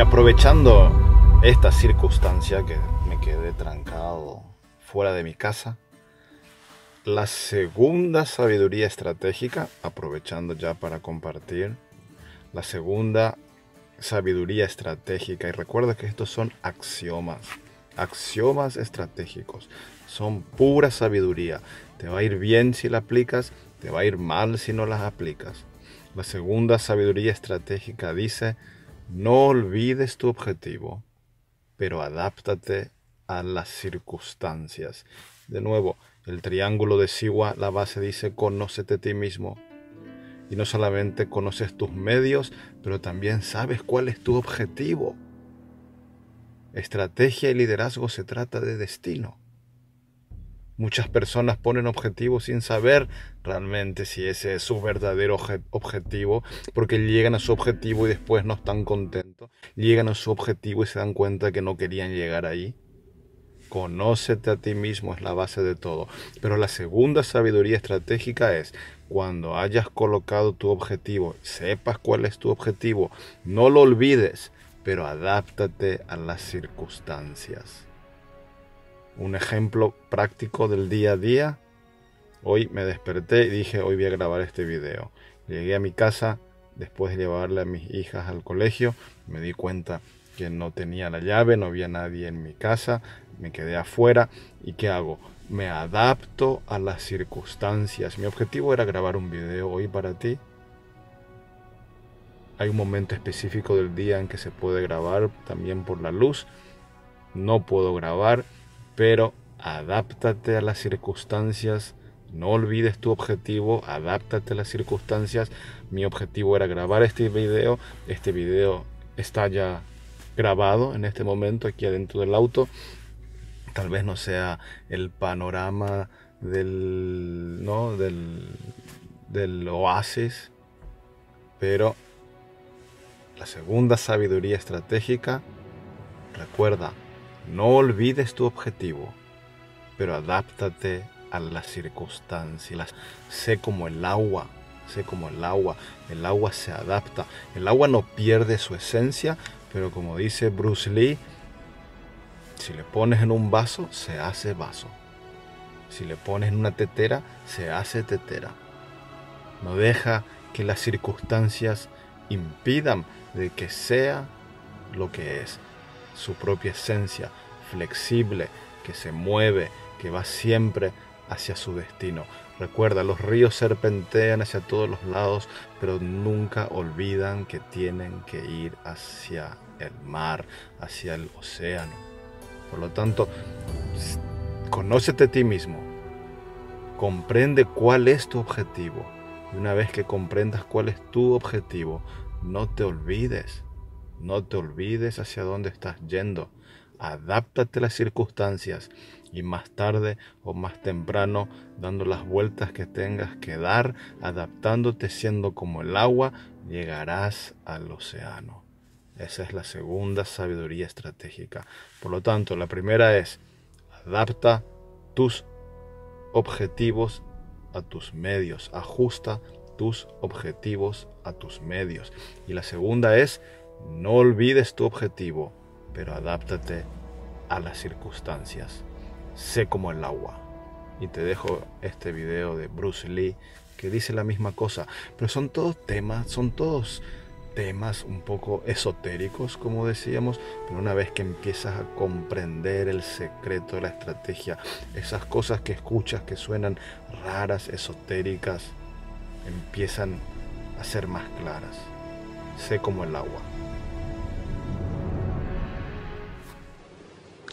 aprovechando esta circunstancia que me quedé trancado fuera de mi casa, la segunda sabiduría estratégica, aprovechando ya para compartir, la segunda sabiduría estratégica, y recuerda que estos son axiomas, axiomas estratégicos, son pura sabiduría. Te va a ir bien si la aplicas, te va a ir mal si no las aplicas. La segunda sabiduría estratégica dice, no olvides tu objetivo, pero adáptate a las circunstancias. De nuevo, el triángulo de Siwa, la base dice, conócete a ti mismo. Y no solamente conoces tus medios, pero también sabes cuál es tu objetivo. Estrategia y liderazgo se trata de destino. Muchas personas ponen objetivos sin saber realmente si ese es su verdadero objetivo, porque llegan a su objetivo y después no están contentos. Llegan a su objetivo y se dan cuenta que no querían llegar ahí. Conócete a ti mismo es la base de todo. Pero la segunda sabiduría estratégica es cuando hayas colocado tu objetivo, sepas cuál es tu objetivo, no lo olvides, pero adáptate a las circunstancias un ejemplo práctico del día a día. Hoy me desperté y dije, hoy voy a grabar este video. Llegué a mi casa después de llevarle a mis hijas al colegio. Me di cuenta que no tenía la llave, no había nadie en mi casa. Me quedé afuera. ¿Y qué hago? Me adapto a las circunstancias. Mi objetivo era grabar un video hoy para ti. Hay un momento específico del día en que se puede grabar también por la luz. No puedo grabar pero adáptate a las circunstancias, no olvides tu objetivo, adáptate a las circunstancias. Mi objetivo era grabar este video, este video está ya grabado en este momento aquí adentro del auto. Tal vez no sea el panorama del, ¿no? del, del oasis, pero la segunda sabiduría estratégica, recuerda, no olvides tu objetivo, pero adáptate a las circunstancias. Sé como el agua, sé como el agua. El agua se adapta. El agua no pierde su esencia, pero como dice Bruce Lee, si le pones en un vaso, se hace vaso. Si le pones en una tetera, se hace tetera. No deja que las circunstancias impidan de que sea lo que es su propia esencia, flexible, que se mueve, que va siempre hacia su destino. Recuerda, los ríos serpentean hacia todos los lados, pero nunca olvidan que tienen que ir hacia el mar, hacia el océano. Por lo tanto, conócete a ti mismo, comprende cuál es tu objetivo. Y una vez que comprendas cuál es tu objetivo, no te olvides no te olvides hacia dónde estás yendo. Adáptate a las circunstancias y más tarde o más temprano, dando las vueltas que tengas que dar, adaptándote siendo como el agua, llegarás al océano. Esa es la segunda sabiduría estratégica. Por lo tanto, la primera es, adapta tus objetivos a tus medios, ajusta tus objetivos a tus medios. Y la segunda es, no olvides tu objetivo, pero adáptate a las circunstancias. Sé como el agua. Y te dejo este video de Bruce Lee que dice la misma cosa. Pero son todos temas, son todos temas un poco esotéricos, como decíamos, pero una vez que empiezas a comprender el secreto de la estrategia, esas cosas que escuchas que suenan raras, esotéricas, empiezan a ser más claras. Sé como el agua.